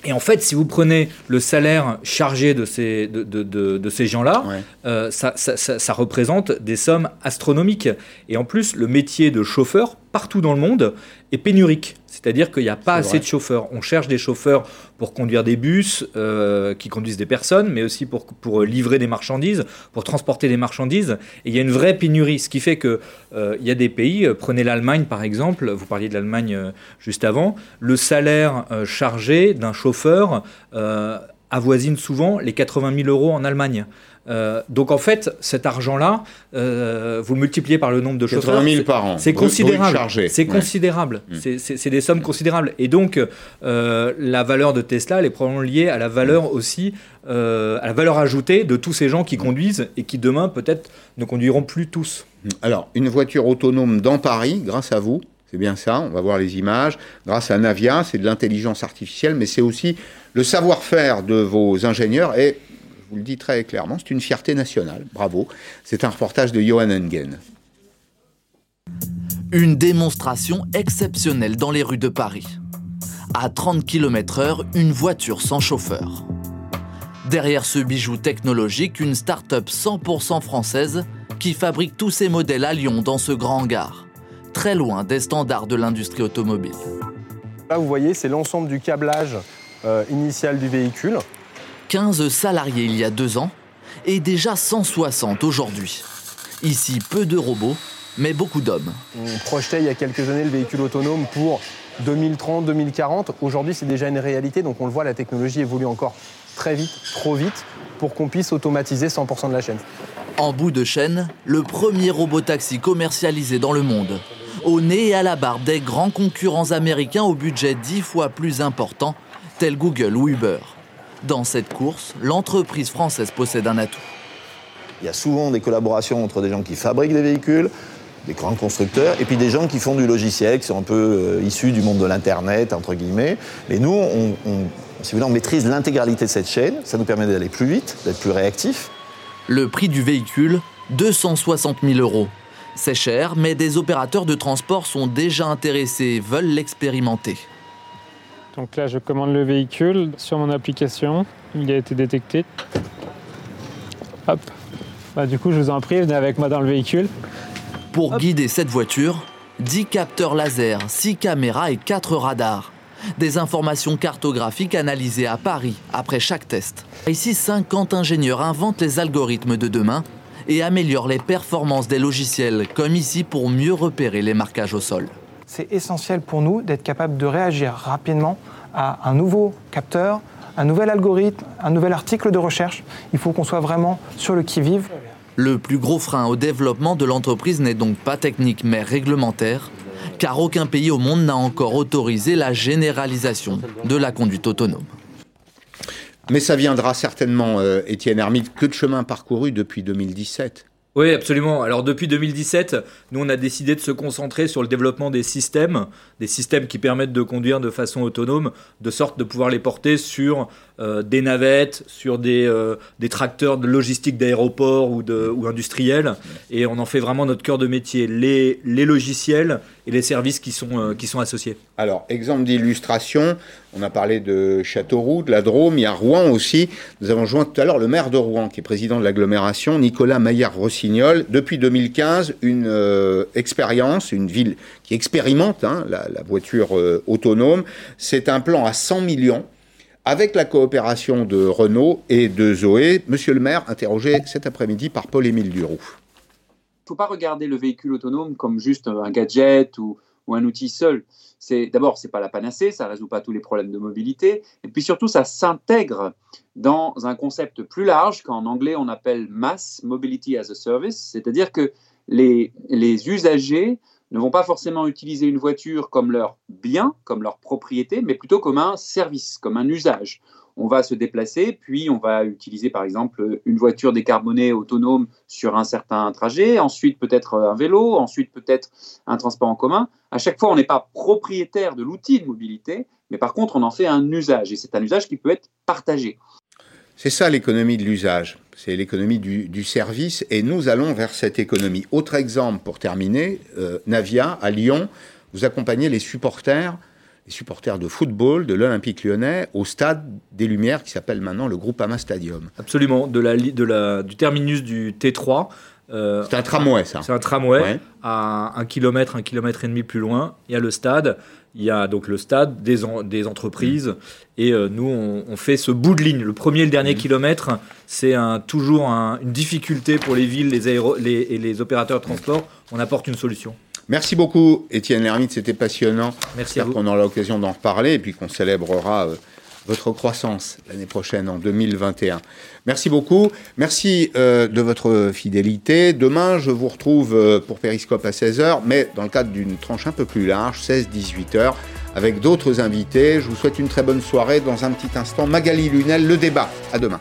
et en fait, si vous prenez le salaire chargé de ces, de, de, de, ces gens-là, euh, ça, ça, ça, représente des sommes astronomiques. Et en plus, le métier de chauffeur, partout dans le monde, est pénurique. C'est-à-dire qu'il n'y a pas assez de chauffeurs. On cherche des chauffeurs pour conduire des bus euh, qui conduisent des personnes, mais aussi pour, pour livrer des marchandises, pour transporter des marchandises. Et il y a une vraie pénurie, ce qui fait qu'il euh, y a des pays, euh, prenez l'Allemagne par exemple, vous parliez de l'Allemagne juste avant, le salaire chargé d'un chauffeur avoisine souvent les 80 000 euros en Allemagne. Euh, donc en fait, cet argent-là, euh, vous le multipliez par le nombre de chauffeurs. 80 000 par an. C'est considérable. C'est considérable. Mm. C'est des sommes considérables. Et donc euh, la valeur de Tesla, elle est probablement liée à la valeur aussi, à la valeur ajoutée de tous ces gens qui conduisent et qui demain peut-être ne conduiront plus tous. Mm. Alors une voiture autonome dans Paris, grâce à vous. C'est bien ça, on va voir les images. Grâce à Navia, c'est de l'intelligence artificielle, mais c'est aussi le savoir-faire de vos ingénieurs et vous le dit très clairement, c'est une fierté nationale. Bravo. C'est un reportage de Johan Engen. Une démonstration exceptionnelle dans les rues de Paris. À 30 km/h, une voiture sans chauffeur. Derrière ce bijou technologique, une start-up 100% française qui fabrique tous ses modèles à Lyon dans ce grand hangar, très loin des standards de l'industrie automobile. Là, vous voyez, c'est l'ensemble du câblage euh, initial du véhicule. 15 salariés il y a deux ans et déjà 160 aujourd'hui. Ici, peu de robots, mais beaucoup d'hommes. On projetait il y a quelques années le véhicule autonome pour 2030, 2040. Aujourd'hui, c'est déjà une réalité, donc on le voit, la technologie évolue encore très vite, trop vite, pour qu'on puisse automatiser 100% de la chaîne. En bout de chaîne, le premier robot-taxi commercialisé dans le monde. Au nez et à la barbe des grands concurrents américains au budget dix fois plus important, tels Google ou Uber. Dans cette course, l'entreprise française possède un atout. Il y a souvent des collaborations entre des gens qui fabriquent des véhicules, des grands constructeurs, et puis des gens qui font du logiciel, qui sont un peu euh, issus du monde de l'Internet, entre guillemets. Mais nous, on, si vous on maîtrise l'intégralité de cette chaîne. Ça nous permet d'aller plus vite, d'être plus réactif. Le prix du véhicule, 260 000 euros. C'est cher, mais des opérateurs de transport sont déjà intéressés et veulent l'expérimenter. Donc là, je commande le véhicule sur mon application. Il a été détecté. Hop. Bah, du coup, je vous en prie, venez avec moi dans le véhicule. Pour guider cette voiture, 10 capteurs laser, 6 caméras et 4 radars. Des informations cartographiques analysées à Paris après chaque test. Ici, 50 ingénieurs inventent les algorithmes de demain et améliorent les performances des logiciels, comme ici pour mieux repérer les marquages au sol c'est essentiel pour nous d'être capable de réagir rapidement à un nouveau capteur, un nouvel algorithme, un nouvel article de recherche. Il faut qu'on soit vraiment sur le qui-vive. Le plus gros frein au développement de l'entreprise n'est donc pas technique mais réglementaire, car aucun pays au monde n'a encore autorisé la généralisation de la conduite autonome. Mais ça viendra certainement, euh, Étienne Hermite, que de chemin parcouru depuis 2017 oui, absolument. Alors depuis 2017, nous on a décidé de se concentrer sur le développement des systèmes, des systèmes qui permettent de conduire de façon autonome, de sorte de pouvoir les porter sur euh, des navettes, sur des, euh, tracteurs de logistique d'aéroport ou, industriels. Et on en fait vraiment notre cœur de métier, les, logiciels et les services qui sont, euh, qui sont associés. Alors, exemple d'illustration, on a parlé de Châteauroux, de la Drôme, il y a Rouen aussi. Nous avons joint tout à l'heure le maire de Rouen, qui est président de l'agglomération, Nicolas Maillard-Rossignol. Depuis 2015, une expérience, une ville qui expérimente hein, la, voiture autonome. C'est un plan à 100 millions avec la coopération de Renault et de Zoé. Monsieur le maire, interrogé cet après-midi par Paul-Émile Duroux. Il ne faut pas regarder le véhicule autonome comme juste un gadget ou, un outil seul. C'est d'abord, c'est pas la panacée, ça résout pas tous les problèmes de mobilité, et puis surtout, ça s'intègre dans un concept plus large qu'en anglais on appelle mass mobility as a service, c'est-à-dire que les usagers ne vont pas forcément utiliser une voiture comme leur bien, comme leur propriété, mais plutôt comme un service, comme un usage. On va se déplacer, puis on va utiliser par exemple une voiture décarbonée autonome sur un certain trajet, ensuite peut-être un vélo, ensuite peut-être un transport en commun. À chaque fois, on n'est pas propriétaire de l'outil de mobilité, mais par contre, on en fait un usage, et c'est un usage qui peut être partagé. C'est ça l'économie de l'usage, c'est l'économie du, service, et nous allons vers cette économie. Autre exemple pour terminer, euh, Navia, à Lyon, vous accompagnez les supporters, les supporters de football de l'Olympique lyonnais au stade des Lumières qui s'appelle maintenant le Groupama Stadium. Absolument, de la, de la, du terminus du T3. Euh, c'est un tramway, ça. C'est un tramway. À un kilomètre, un kilomètre et demi plus loin, il y a le stade. Il y a donc le stade, des, des entreprises, et euh, nous, on, fait ce bout de ligne. Le premier et le dernier mmh. kilomètre, c'est un, toujours une difficulté pour les villes les les, et les opérateurs de transport. On apporte une solution. Merci beaucoup, Étienne Lermite, c'était passionnant. Merci à vous. qu'on aura l'occasion d'en reparler et puis qu'on célébrera euh, votre croissance l'année prochaine, en 2021. Merci beaucoup. Merci euh, de votre fidélité. Demain, je vous retrouve euh, pour Périscope à 16h, mais dans le cadre d'une tranche un peu plus large, 16-18h, avec d'autres invités. Je vous souhaite une très bonne soirée. Dans un petit instant, Magali Lunel, le débat. À demain.